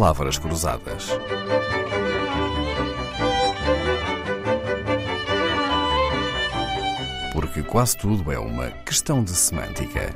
palavras cruzadas. Porque quase tudo é uma questão de semântica.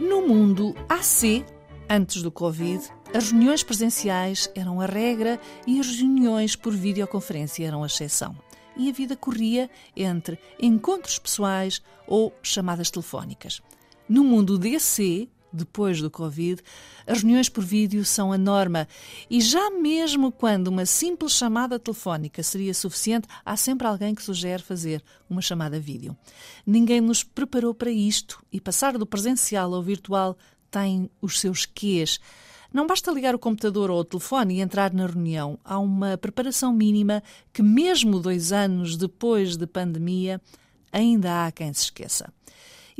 No mundo AC, antes do Covid, as reuniões presenciais eram a regra e as reuniões por videoconferência eram a exceção. E a vida corria entre encontros pessoais ou chamadas telefónicas. No mundo DC, depois do Covid, as reuniões por vídeo são a norma e já mesmo quando uma simples chamada telefónica seria suficiente, há sempre alguém que sugere fazer uma chamada vídeo. Ninguém nos preparou para isto e passar do presencial ao virtual tem os seus quês. Não basta ligar o computador ou o telefone e entrar na reunião. Há uma preparação mínima que, mesmo dois anos depois de pandemia, ainda há quem se esqueça.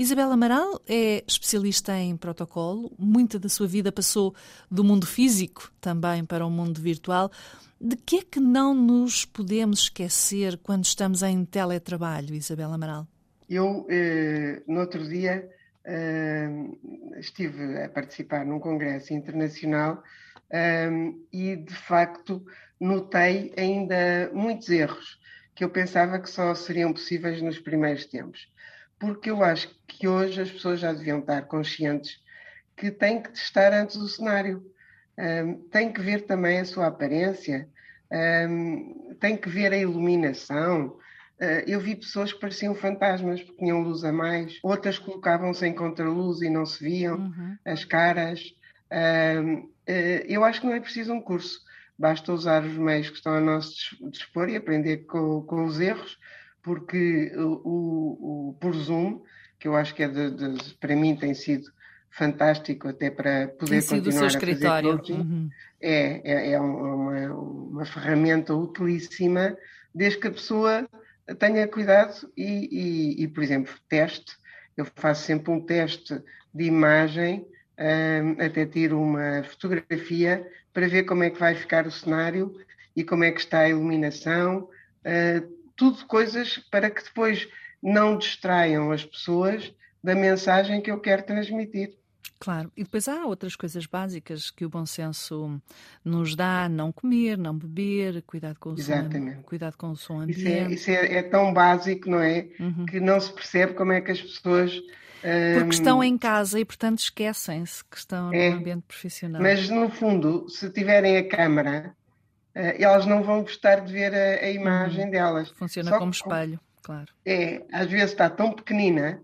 Isabel Amaral é especialista em protocolo, muita da sua vida passou do mundo físico também para o mundo virtual. De que é que não nos podemos esquecer quando estamos em teletrabalho, Isabel Amaral? Eu, eh, no outro dia, eh, estive a participar num congresso internacional eh, e, de facto, notei ainda muitos erros que eu pensava que só seriam possíveis nos primeiros tempos porque eu acho que hoje as pessoas já deviam estar conscientes que têm que testar antes o cenário. Um, tem que ver também a sua aparência, um, tem que ver a iluminação. Uh, eu vi pessoas que pareciam fantasmas, porque tinham luz a mais, outras colocavam-se em contraluz e não se viam uhum. as caras. Um, uh, eu acho que não é preciso um curso, basta usar os meios que estão a nosso dispor e aprender com, com os erros porque o, o, o, por Zoom, que eu acho que é de, de, para mim tem sido fantástico até para poder continuar a fazer coaching, uhum. é, é, é uma, uma, ferramenta utilíssima desde que a pessoa tenha cuidado e, e, e, por exemplo, teste. Eu faço sempre um teste de imagem, um, até tiro uma fotografia para ver como é que vai ficar o cenário e como é que está a iluminação. Uh, tudo coisas para que depois não distraiam as pessoas da mensagem que eu quero transmitir. Claro, e depois há outras coisas básicas que o bom senso nos dá, não comer, não beber, cuidado com o Exatamente. som, cuidado com o som ambiente. Isso, é, isso é, é tão básico, não é? Uhum. Que não se percebe como é que as pessoas porque hum, estão em casa e, portanto, esquecem-se que estão é, no ambiente profissional. Mas, no fundo, se tiverem a câmara, elas não vão gostar de ver a, a imagem uhum. delas. Funciona Só como espelho, claro. É, às vezes está tão pequenina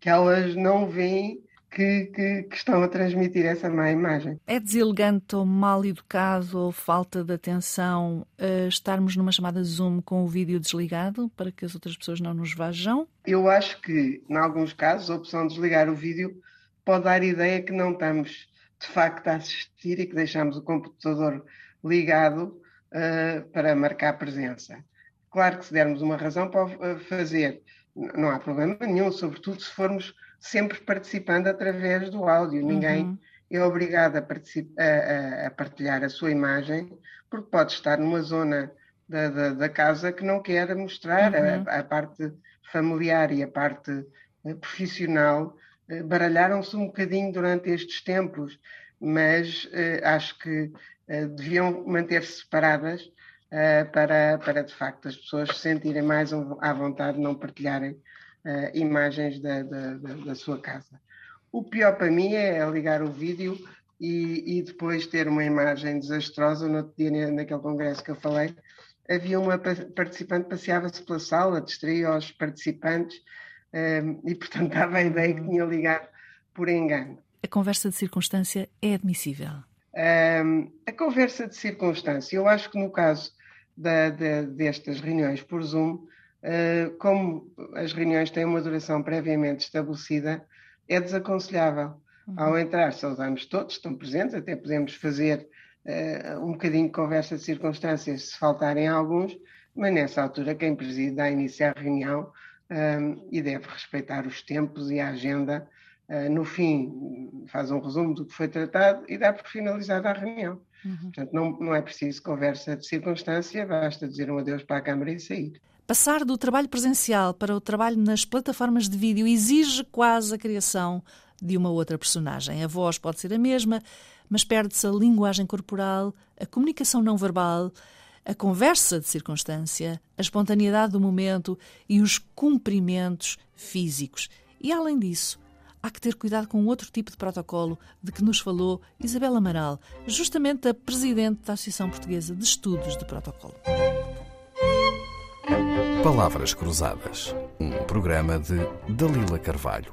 que elas não veem que, que, que, estão a transmitir essa má imagem. É deselegante ou mal educado ou falta de atenção uh, estarmos numa chamada Zoom com o vídeo desligado para que as outras pessoas não nos vejam? Eu acho que, em alguns casos, a opção de desligar o vídeo pode dar a ideia que não estamos de facto a assistir e que deixamos o computador ligado uh, para marcar presença. Claro que se dermos uma razão para fazer, não há problema nenhum, sobretudo se formos sempre participando através do áudio. Ninguém uhum. é obrigado a, a, a, partilhar a sua imagem, porque pode estar numa zona da, da, da casa que não quer mostrar uhum. a, a, parte familiar e a parte eh, profissional. Eh, baralharam-se um bocadinho durante estes tempos, mas uh, acho que uh, deviam manter-se separadas uh, para, para, de facto, as pessoas se sentirem mais à vontade de não partilharem imagens da, da, da, sua casa. O pior para mim é ligar o vídeo e, e depois ter uma imagem desastrosa. No outro dia, naquele congresso que eu falei, havia uma participante que passeava-se pela sala, distraía os participantes e, portanto, dava a ideia que tinha ligado por engano conversa de circunstância é admissível? Um, a conversa de circunstância, eu acho que no caso da, da, destas reuniões por Zoom, uh, como as reuniões têm uma duração previamente estabelecida, é desaconselhável. Uhum. Ao entrar, saudamos todos, estão presentes, até podemos fazer uh, um bocadinho de conversa de circunstâncias se faltarem alguns, mas nessa altura quem preside dá início à reunião um, e deve respeitar os tempos e a agenda no fim, faz um resumo do que foi tratado e dá por finalizada a reunião. Uhum. Portanto, não, não é preciso conversa de circunstância, basta dizer um adeus para a Câmara e sair. Passar do trabalho presencial para o trabalho nas plataformas de vídeo exige quase a criação de uma outra personagem. A voz pode ser a mesma, mas perde-se a linguagem corporal, a comunicação não verbal, a conversa de circunstância, a espontaneidade do momento e os cumprimentos físicos. E além disso, há que ter cuidado com outro tipo de protocolo de que nos falou Isabel Amaral, justamente a presidente da Associação Portuguesa de Estudos de Protocolo. Palavras Cruzadas, um programa de Dalila Carvalho.